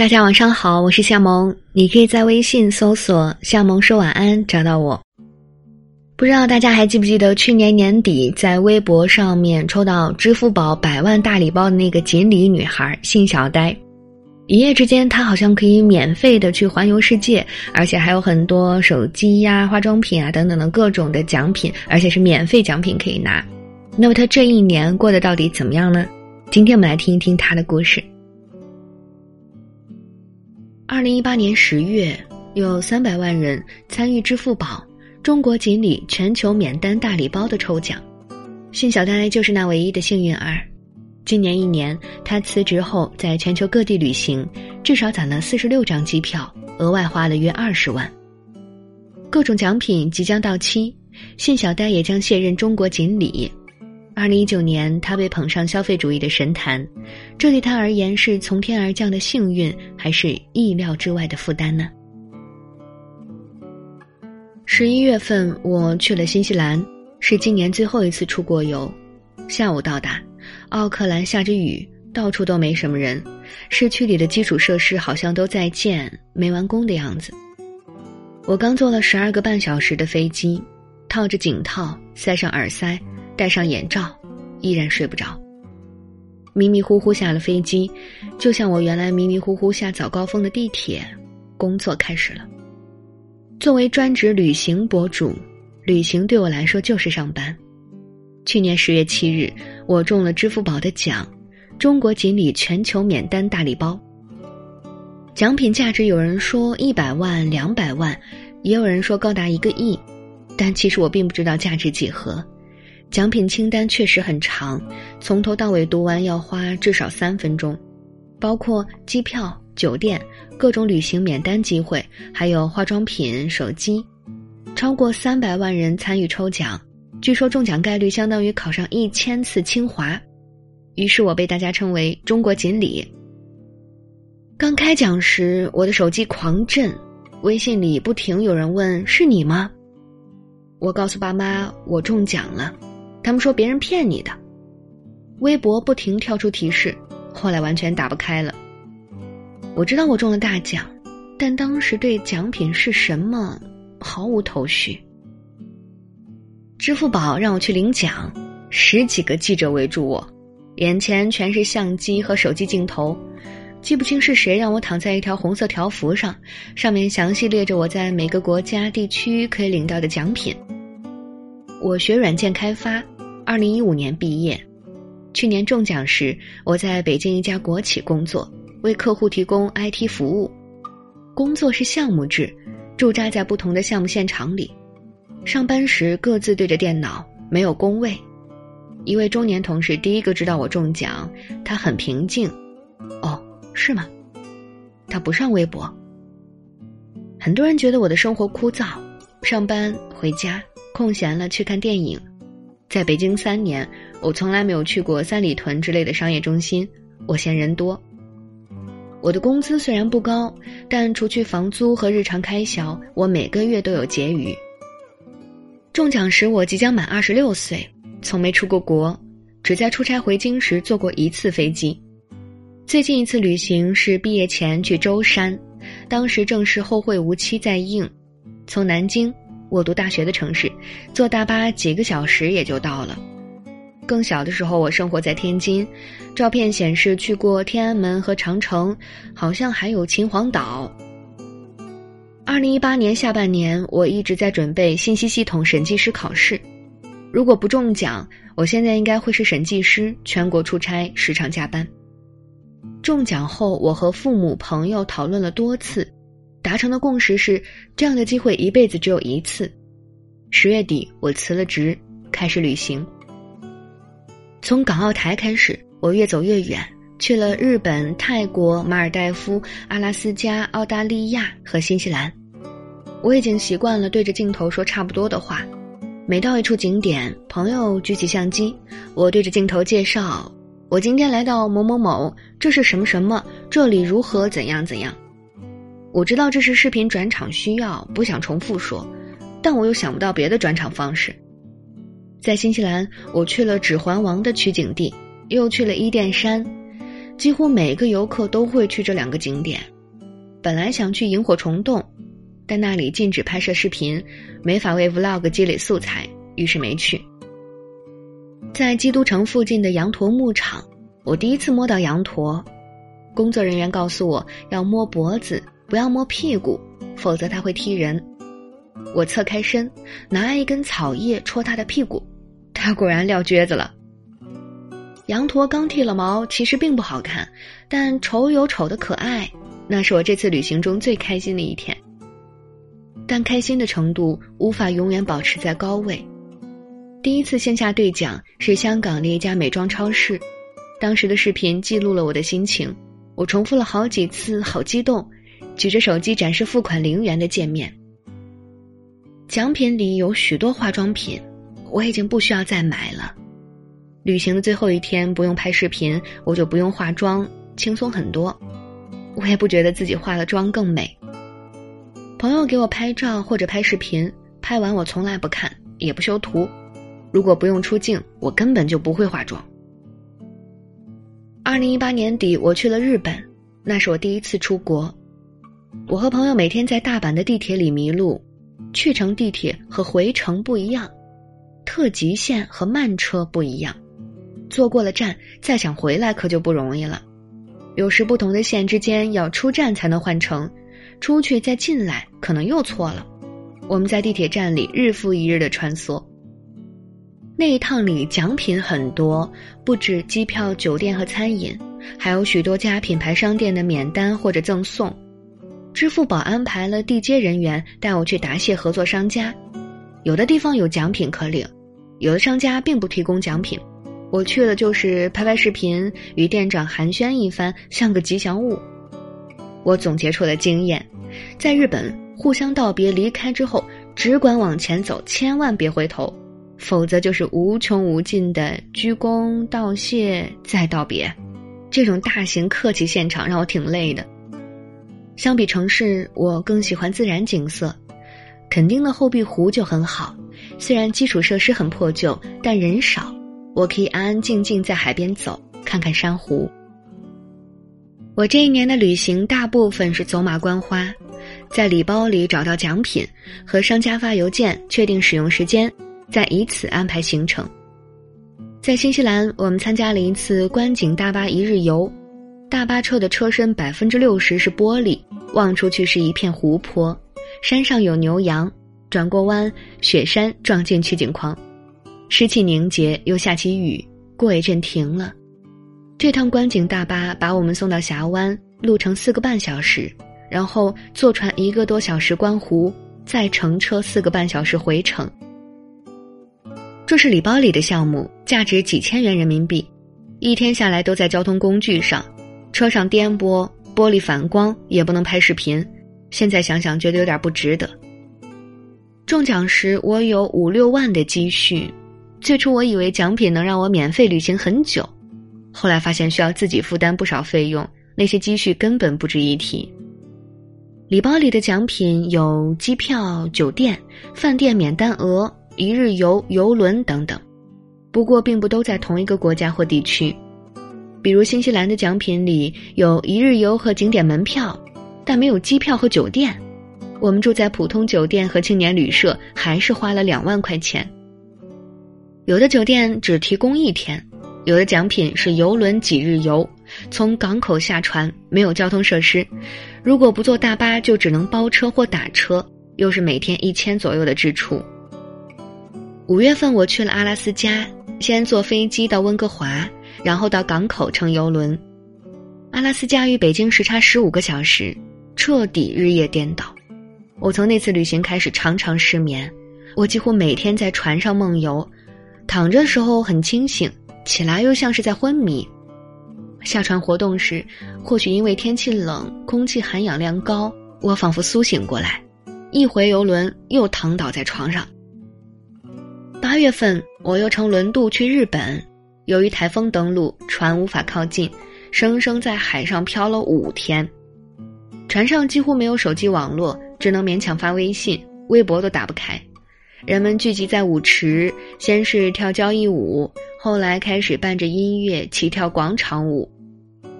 大家晚上好，我是夏萌，你可以在微信搜索“夏萌说晚安”找到我。不知道大家还记不记得去年年底在微博上面抽到支付宝百万大礼包的那个锦鲤女孩信小呆，一夜之间她好像可以免费的去环游世界，而且还有很多手机呀、化妆品啊等等的各种的奖品，而且是免费奖品可以拿。那么她这一年过得到底怎么样呢？今天我们来听一听她的故事。二零一八年十月，有三百万人参与支付宝“中国锦鲤全球免单大礼包”的抽奖，信小呆就是那唯一的幸运儿。今年一年，他辞职后在全球各地旅行，至少攒了四十六张机票，额外花了约二十万。各种奖品即将到期，信小呆也将卸任中国锦鲤。二零一九年，他被捧上消费主义的神坛，这对他而言是从天而降的幸运，还是意料之外的负担呢？十一月份，我去了新西兰，是今年最后一次出国游。下午到达，奥克兰下着雨，到处都没什么人，市区里的基础设施好像都在建，没完工的样子。我刚坐了十二个半小时的飞机，套着颈套，塞上耳塞。戴上眼罩，依然睡不着。迷迷糊糊下了飞机，就像我原来迷迷糊糊下早高峰的地铁。工作开始了。作为专职旅行博主，旅行对我来说就是上班。去年十月七日，我中了支付宝的奖——中国锦鲤全球免单大礼包。奖品价值有人说一百万、两百万，也有人说高达一个亿，但其实我并不知道价值几何。奖品清单确实很长，从头到尾读完要花至少三分钟，包括机票、酒店、各种旅行免单机会，还有化妆品、手机。超过三百万人参与抽奖，据说中奖概率相当于考上一千次清华。于是我被大家称为“中国锦鲤”。刚开奖时，我的手机狂震，微信里不停有人问：“是你吗？”我告诉爸妈我中奖了。他们说别人骗你的，微博不停跳出提示，后来完全打不开了。我知道我中了大奖，但当时对奖品是什么毫无头绪。支付宝让我去领奖，十几个记者围住我，眼前全是相机和手机镜头，记不清是谁让我躺在一条红色条幅上，上面详细列着我在每个国家地区可以领到的奖品。我学软件开发，二零一五年毕业。去年中奖时，我在北京一家国企工作，为客户提供 IT 服务。工作是项目制，驻扎在不同的项目现场里。上班时各自对着电脑，没有工位。一位中年同事第一个知道我中奖，他很平静：“哦，是吗？”他不上微博。很多人觉得我的生活枯燥，上班回家。空闲了去看电影，在北京三年，我从来没有去过三里屯之类的商业中心。我嫌人多。我的工资虽然不高，但除去房租和日常开销，我每个月都有结余。中奖时我即将满二十六岁，从没出过国，只在出差回京时坐过一次飞机。最近一次旅行是毕业前去舟山，当时正是后会无期在应，从南京。我读大学的城市，坐大巴几个小时也就到了。更小的时候，我生活在天津，照片显示去过天安门和长城，好像还有秦皇岛。二零一八年下半年，我一直在准备信息系统审计师考试。如果不中奖，我现在应该会是审计师，全国出差，时常加班。中奖后，我和父母、朋友讨论了多次。达成的共识是，这样的机会一辈子只有一次。十月底，我辞了职，开始旅行。从港澳台开始，我越走越远，去了日本、泰国、马尔代夫、阿拉斯加、澳大利亚和新西兰。我已经习惯了对着镜头说差不多的话。每到一处景点，朋友举起相机，我对着镜头介绍：我今天来到某某某，这是什么什么，这里如何怎样怎样。我知道这是视频转场需要，不想重复说，但我又想不到别的转场方式。在新西兰，我去了《指环王》的取景地，又去了伊甸山。几乎每个游客都会去这两个景点。本来想去萤火虫洞，但那里禁止拍摄视频，没法为 vlog 积累素材，于是没去。在基督城附近的羊驼牧场，我第一次摸到羊驼，工作人员告诉我要摸脖子，不要摸屁股，否则它会踢人。我侧开身，拿一根草叶戳它的屁股，它果然撂蹶子了。羊驼刚剃了毛，其实并不好看，但丑有丑的可爱。那是我这次旅行中最开心的一天，但开心的程度无法永远保持在高位。第一次线下兑奖是香港的一家美妆超市，当时的视频记录了我的心情，我重复了好几次，好激动，举着手机展示付款零元的界面。奖品里有许多化妆品，我已经不需要再买了。旅行的最后一天不用拍视频，我就不用化妆，轻松很多。我也不觉得自己化了妆更美。朋友给我拍照或者拍视频，拍完我从来不看，也不修图。如果不用出镜，我根本就不会化妆。二零一八年底，我去了日本，那是我第一次出国。我和朋友每天在大阪的地铁里迷路，去程地铁和回程不一样，特急线和慢车不一样，坐过了站再想回来可就不容易了。有时不同的线之间要出站才能换乘，出去再进来可能又错了。我们在地铁站里日复一日的穿梭。那一趟里奖品很多，不止机票、酒店和餐饮，还有许多家品牌商店的免单或者赠送。支付宝安排了地接人员带我去答谢合作商家，有的地方有奖品可领，有的商家并不提供奖品。我去了，就是拍拍视频，与店长寒暄一番，像个吉祥物。我总结出了经验：在日本，互相道别离开之后，只管往前走，千万别回头，否则就是无穷无尽的鞠躬道谢再道别。这种大型客气现场让我挺累的。相比城市，我更喜欢自然景色。垦丁的后壁湖就很好，虽然基础设施很破旧，但人少。我可以安安静静在海边走，看看珊瑚。我这一年的旅行大部分是走马观花，在礼包里找到奖品，和商家发邮件确定使用时间，再以此安排行程。在新西兰，我们参加了一次观景大巴一日游，大巴车的车身百分之六十是玻璃，望出去是一片湖泊，山上有牛羊，转过弯，雪山撞进取景框。湿气凝结，又下起雨，过一阵停了。这趟观景大巴把我们送到峡湾，路程四个半小时，然后坐船一个多小时观湖，再乘车四个半小时回程。这是礼包里的项目，价值几千元人民币，一天下来都在交通工具上，车上颠簸，玻璃反光，也不能拍视频。现在想想，觉得有点不值得。中奖时，我有五六万的积蓄。最初我以为奖品能让我免费旅行很久，后来发现需要自己负担不少费用，那些积蓄根本不值一提。礼包里的奖品有机票、酒店、饭店免单额、一日游、游轮等等，不过并不都在同一个国家或地区。比如新西兰的奖品里有一日游和景点门票，但没有机票和酒店。我们住在普通酒店和青年旅社，还是花了两万块钱。有的酒店只提供一天，有的奖品是游轮几日游，从港口下船，没有交通设施，如果不坐大巴，就只能包车或打车，又是每天一千左右的支出。五月份我去了阿拉斯加，先坐飞机到温哥华，然后到港口乘游轮。阿拉斯加与北京时差十五个小时，彻底日夜颠倒。我从那次旅行开始常常失眠，我几乎每天在船上梦游。躺着时候很清醒，起来又像是在昏迷。下船活动时，或许因为天气冷，空气含氧量高，我仿佛苏醒过来，一回游轮又躺倒在床上。八月份我又乘轮渡去日本，由于台风登陆，船无法靠近，生生在海上漂了五天。船上几乎没有手机网络，只能勉强发微信，微博都打不开。人们聚集在舞池，先是跳交谊舞，后来开始伴着音乐齐跳广场舞。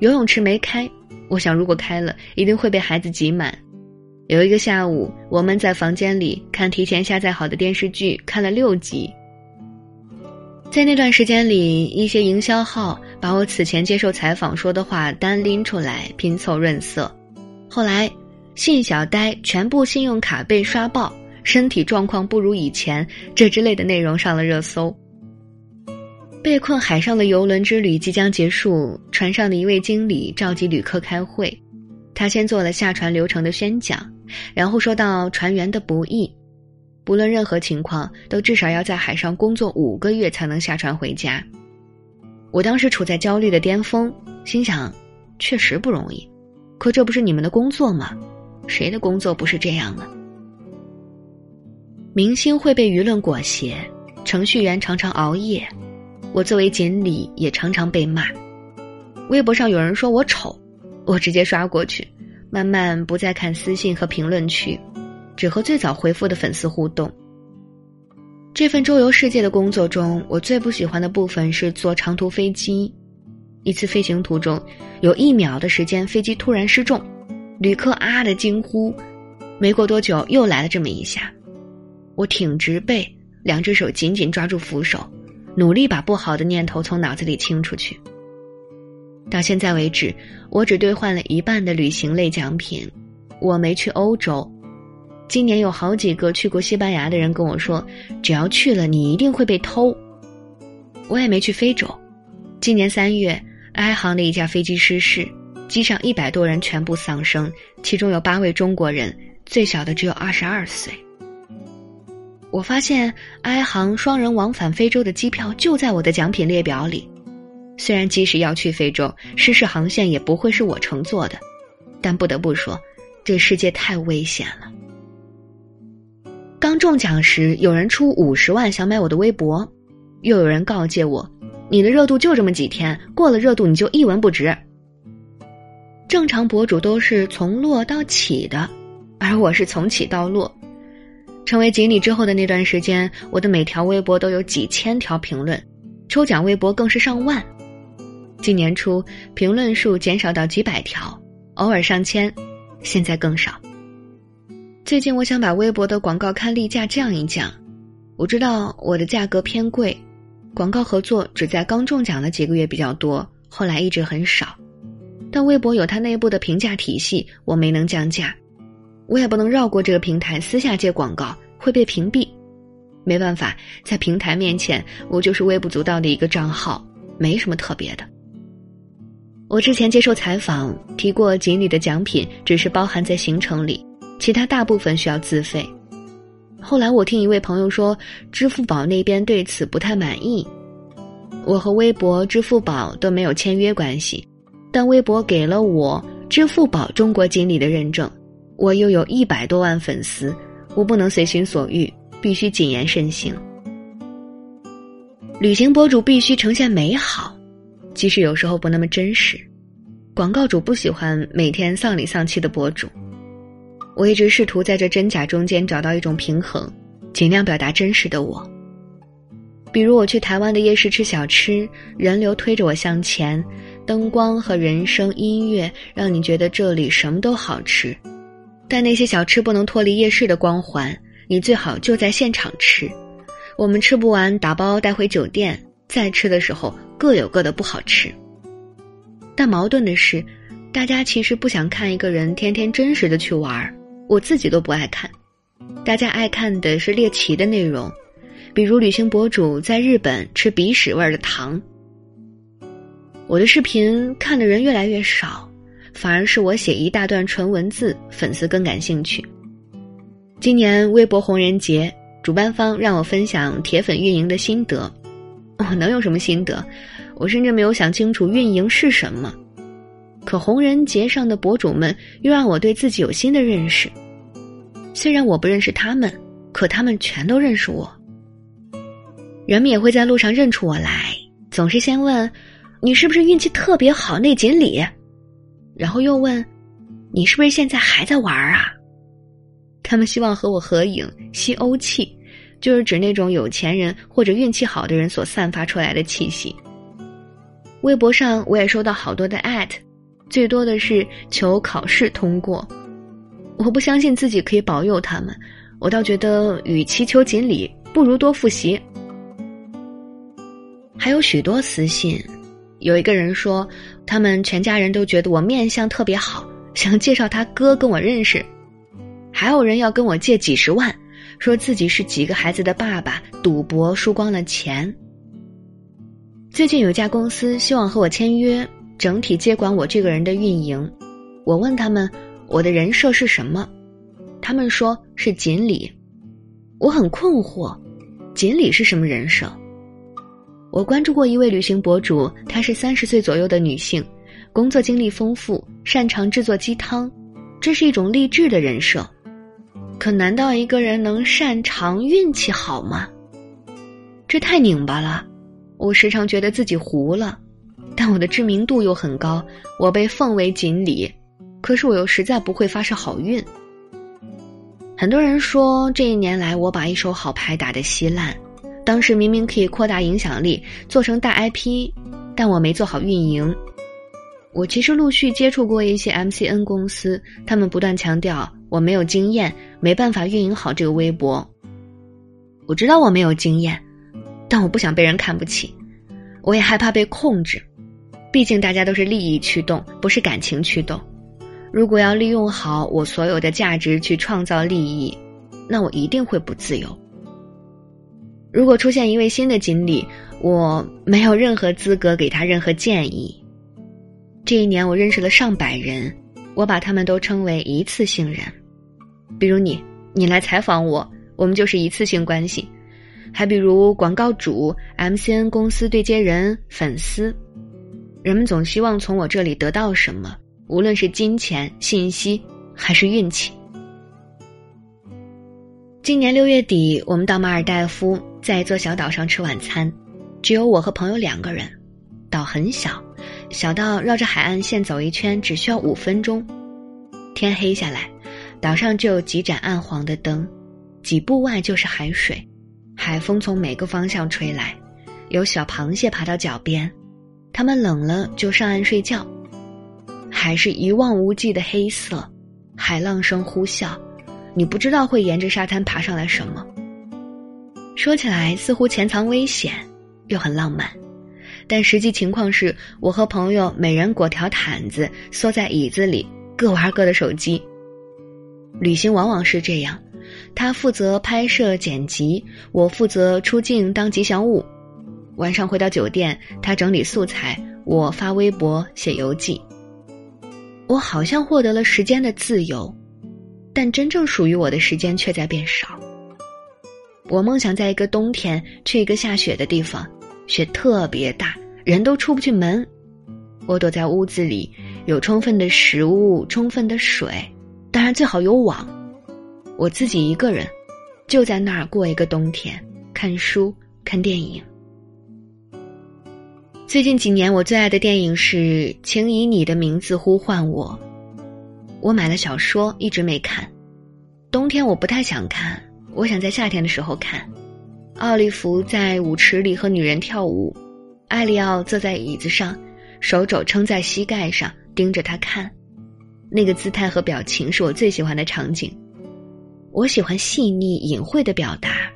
游泳池没开，我想如果开了，一定会被孩子挤满。有一个下午，我们在房间里看提前下载好的电视剧，看了六集。在那段时间里，一些营销号把我此前接受采访说的话单拎出来拼凑润色。后来，信小呆全部信用卡被刷爆，身体状况不如以前，这之类的内容上了热搜。被困海上的游轮之旅即将结束，船上的一位经理召集旅客开会，他先做了下船流程的宣讲，然后说到船员的不易。不论任何情况，都至少要在海上工作五个月才能下船回家。我当时处在焦虑的巅峰，心想，确实不容易。可这不是你们的工作吗？谁的工作不是这样呢？明星会被舆论裹挟，程序员常常熬夜，我作为锦鲤也常常被骂。微博上有人说我丑，我直接刷过去，慢慢不再看私信和评论区。只和最早回复的粉丝互动。这份周游世界的工作中，我最不喜欢的部分是坐长途飞机。一次飞行途中，有一秒的时间，飞机突然失重，旅客啊的惊呼。没过多久，又来了这么一下，我挺直背，两只手紧紧抓住扶手，努力把不好的念头从脑子里清出去。到现在为止，我只兑换了一半的旅行类奖品，我没去欧洲。今年有好几个去过西班牙的人跟我说，只要去了，你一定会被偷。我也没去非洲。今年三月，埃航的一架飞机失事，机上一百多人全部丧生，其中有八位中国人，最小的只有二十二岁。我发现埃航双人往返非洲的机票就在我的奖品列表里。虽然即使要去非洲，失事航线也不会是我乘坐的，但不得不说，这世界太危险了。刚中奖时，有人出五十万想买我的微博，又有人告诫我：“你的热度就这么几天，过了热度你就一文不值。”正常博主都是从落到起的，而我是从起到落。成为锦鲤之后的那段时间，我的每条微博都有几千条评论，抽奖微博更是上万。今年初，评论数减少到几百条，偶尔上千，现在更少。最近我想把微博的广告刊例价降一降，我知道我的价格偏贵，广告合作只在刚中奖的几个月比较多，后来一直很少。但微博有它内部的评价体系，我没能降价，我也不能绕过这个平台私下接广告，会被屏蔽。没办法，在平台面前，我就是微不足道的一个账号，没什么特别的。我之前接受采访提过，锦鲤的奖品只是包含在行程里。其他大部分需要自费。后来我听一位朋友说，支付宝那边对此不太满意。我和微博、支付宝都没有签约关系，但微博给了我支付宝中国经理的认证，我又有一百多万粉丝，我不能随心所欲，必须谨言慎行。旅行博主必须呈现美好，即使有时候不那么真实。广告主不喜欢每天丧里丧气的博主。我一直试图在这真假中间找到一种平衡，尽量表达真实的我。比如我去台湾的夜市吃小吃，人流推着我向前，灯光和人声音乐让你觉得这里什么都好吃，但那些小吃不能脱离夜市的光环，你最好就在现场吃。我们吃不完打包带回酒店，再吃的时候各有各的不好吃。但矛盾的是，大家其实不想看一个人天天真实的去玩儿。我自己都不爱看，大家爱看的是猎奇的内容，比如旅行博主在日本吃鼻屎味儿的糖。我的视频看的人越来越少，反而是我写一大段纯文字，粉丝更感兴趣。今年微博红人节，主办方让我分享铁粉运营的心得，我能有什么心得？我甚至没有想清楚运营是什么。可红人节上的博主们又让我对自己有新的认识。虽然我不认识他们，可他们全都认识我。人们也会在路上认出我来，总是先问：“你是不是运气特别好那锦鲤？”然后又问：“你是不是现在还在玩啊？”他们希望和我合影，吸欧气，就是指那种有钱人或者运气好的人所散发出来的气息。微博上我也收到好多的艾特，最多的是求考试通过。我不相信自己可以保佑他们，我倒觉得与其求锦鲤，不如多复习。还有许多私信，有一个人说，他们全家人都觉得我面相特别好，想介绍他哥跟我认识。还有人要跟我借几十万，说自己是几个孩子的爸爸，赌博输光了钱。最近有家公司希望和我签约，整体接管我这个人的运营。我问他们我的人设是什么，他们说是锦鲤。我很困惑，锦鲤是什么人设？我关注过一位旅行博主，她是三十岁左右的女性，工作经历丰富，擅长制作鸡汤，这是一种励志的人设。可难道一个人能擅长运气好吗？这太拧巴了。我时常觉得自己糊了，但我的知名度又很高，我被奉为锦鲤，可是我又实在不会发射好运。很多人说这一年来我把一手好牌打得稀烂，当时明明可以扩大影响力，做成大 IP，但我没做好运营。我其实陆续接触过一些 MCN 公司，他们不断强调。我没有经验，没办法运营好这个微博。我知道我没有经验，但我不想被人看不起，我也害怕被控制。毕竟大家都是利益驱动，不是感情驱动。如果要利用好我所有的价值去创造利益，那我一定会不自由。如果出现一位新的经理，我没有任何资格给他任何建议。这一年，我认识了上百人，我把他们都称为一次性人。比如你，你来采访我，我们就是一次性关系；还比如广告主、MCN 公司对接人、粉丝，人们总希望从我这里得到什么，无论是金钱、信息还是运气。今年六月底，我们到马尔代夫，在一座小岛上吃晚餐，只有我和朋友两个人，岛很小，小到绕着海岸线走一圈只需要五分钟，天黑下来。岛上只有几盏暗黄的灯，几步外就是海水，海风从每个方向吹来，有小螃蟹爬到脚边，它们冷了就上岸睡觉。海是一望无际的黑色，海浪声呼啸，你不知道会沿着沙滩爬上来什么。说起来似乎潜藏危险，又很浪漫，但实际情况是我和朋友每人裹条毯子，缩在椅子里，各玩各的手机。旅行往往是这样，他负责拍摄剪辑，我负责出镜当吉祥物。晚上回到酒店，他整理素材，我发微博写游记。我好像获得了时间的自由，但真正属于我的时间却在变少。我梦想在一个冬天去一个下雪的地方，雪特别大，人都出不去门。我躲在屋子里，有充分的食物，充分的水。当然最好有网，我自己一个人，就在那儿过一个冬天，看书看电影。最近几年我最爱的电影是《请以你的名字呼唤我》，我买了小说一直没看，冬天我不太想看，我想在夏天的时候看。奥利弗在舞池里和女人跳舞，艾利奥坐在椅子上，手肘撑在膝盖上，盯着他看。那个姿态和表情是我最喜欢的场景。我喜欢细腻隐晦的表达，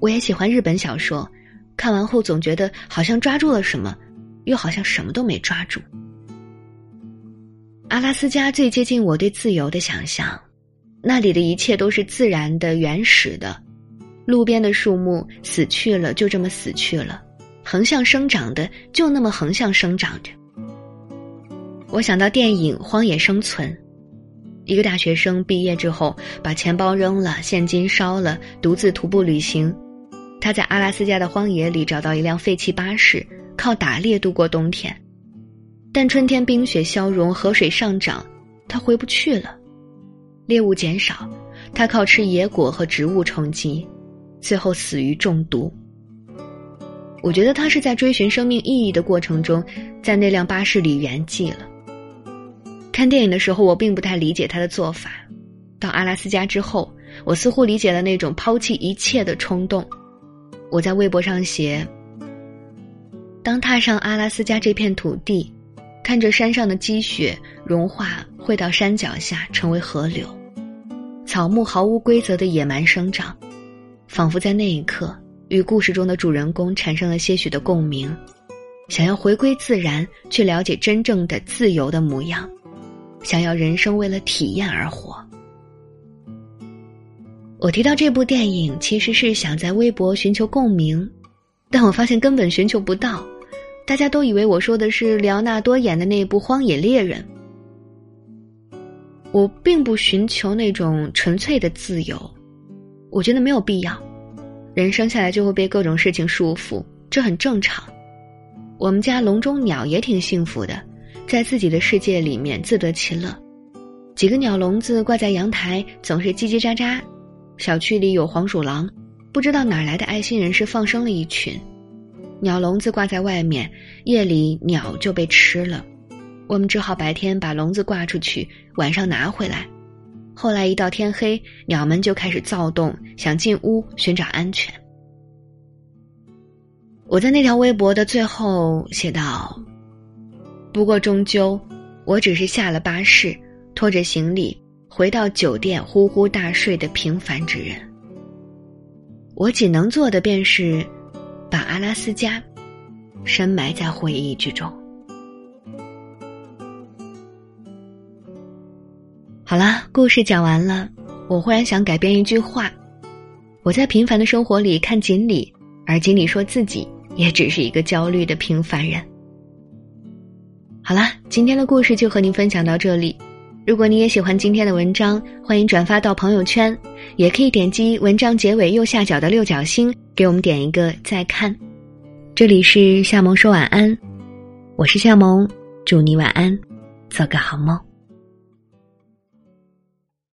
我也喜欢日本小说。看完后总觉得好像抓住了什么，又好像什么都没抓住。阿拉斯加最接近我对自由的想象，那里的一切都是自然的、原始的。路边的树木死去了，就这么死去了；横向生长的，就那么横向生长着。我想到电影《荒野生存》，一个大学生毕业之后把钱包扔了，现金烧了，独自徒步旅行。他在阿拉斯加的荒野里找到一辆废弃巴士，靠打猎度过冬天。但春天冰雪消融，河水上涨，他回不去了。猎物减少，他靠吃野果和植物充饥，最后死于中毒。我觉得他是在追寻生命意义的过程中，在那辆巴士里圆寂了。看电影的时候，我并不太理解他的做法。到阿拉斯加之后，我似乎理解了那种抛弃一切的冲动。我在微博上写：“当踏上阿拉斯加这片土地，看着山上的积雪融化汇到山脚下，成为河流，草木毫无规则的野蛮生长，仿佛在那一刻与故事中的主人公产生了些许的共鸣，想要回归自然，去了解真正的自由的模样，想要人生为了体验而活。我提到这部电影，其实是想在微博寻求共鸣，但我发现根本寻求不到。大家都以为我说的是莱昂纳多演的那部《荒野猎人》。我并不寻求那种纯粹的自由，我觉得没有必要。人生下来就会被各种事情束缚，这很正常。我们家笼中鸟也挺幸福的，在自己的世界里面自得其乐。几个鸟笼子挂在阳台，总是叽叽喳喳。小区里有黄鼠狼，不知道哪来的爱心人士放生了一群。鸟笼子挂在外面，夜里鸟就被吃了。我们只好白天把笼子挂出去，晚上拿回来。后来一到天黑，鸟们就开始躁动，想进屋寻找安全。我在那条微博的最后写道：“不过终究，我只是下了巴士，拖着行李回到酒店，呼呼大睡的平凡之人。我仅能做的便是。”把阿拉斯加深埋在回忆之中。好了，故事讲完了。我忽然想改编一句话：我在平凡的生活里看锦鲤，而锦鲤说自己也只是一个焦虑的平凡人。好了，今天的故事就和您分享到这里。如果你也喜欢今天的文章，欢迎转发到朋友圈，也可以点击文章结尾右下角的六角星。给我们点一个再看，这里是夏萌说晚安，我是夏萌，祝你晚安，做个好梦。